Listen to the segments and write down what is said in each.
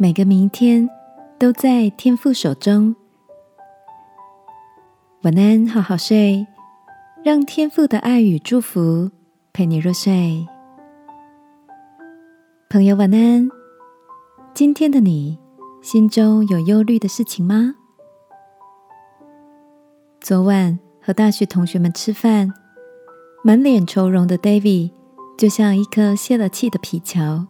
每个明天都在天父手中。晚安，好好睡，让天父的爱与祝福陪你入睡。朋友，晚安。今天的你心中有忧虑的事情吗？昨晚和大学同学们吃饭，满脸愁容的 David 就像一颗泄了气的皮球。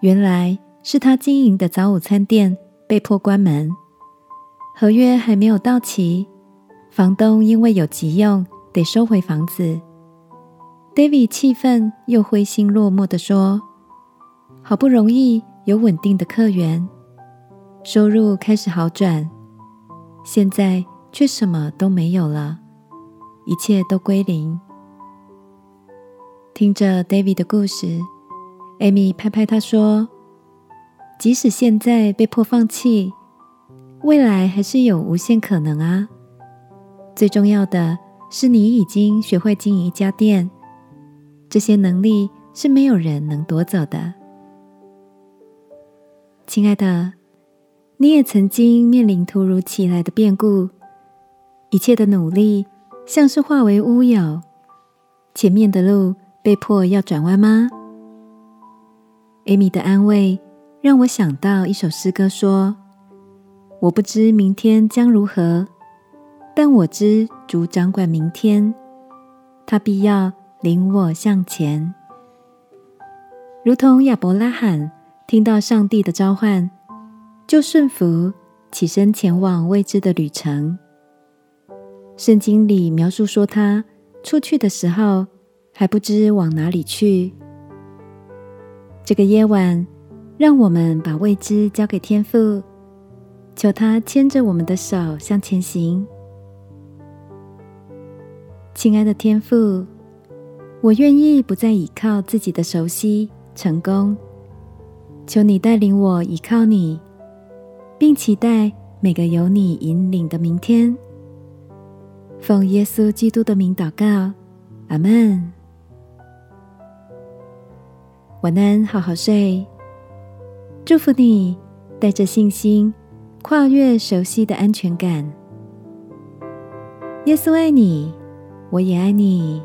原来。是他经营的早午餐店被迫关门，合约还没有到期，房东因为有急用得收回房子。David 气愤又灰心落寞的说：“好不容易有稳定的客源，收入开始好转，现在却什么都没有了，一切都归零。”听着 David 的故事，Amy 拍拍他说。即使现在被迫放弃，未来还是有无限可能啊！最重要的是，你已经学会经营一家店，这些能力是没有人能夺走的。亲爱的，你也曾经面临突如其来的变故，一切的努力像是化为乌有，前面的路被迫要转弯吗？艾米的安慰。让我想到一首诗歌，说：“我不知明天将如何，但我知主掌管明天，他必要领我向前。”如同亚伯拉罕听到上帝的召唤，就顺服，起身前往未知的旅程。圣经里描述说，他出去的时候还不知往哪里去。这个夜晚。让我们把未知交给天父，求他牵着我们的手向前行。亲爱的天父，我愿意不再依靠自己的熟悉成功，求你带领我依靠你，并期待每个有你引领的明天。奉耶稣基督的名祷告，阿门。晚安，好好睡。祝福你，带着信心跨越熟悉的安全感。耶稣爱你，我也爱你。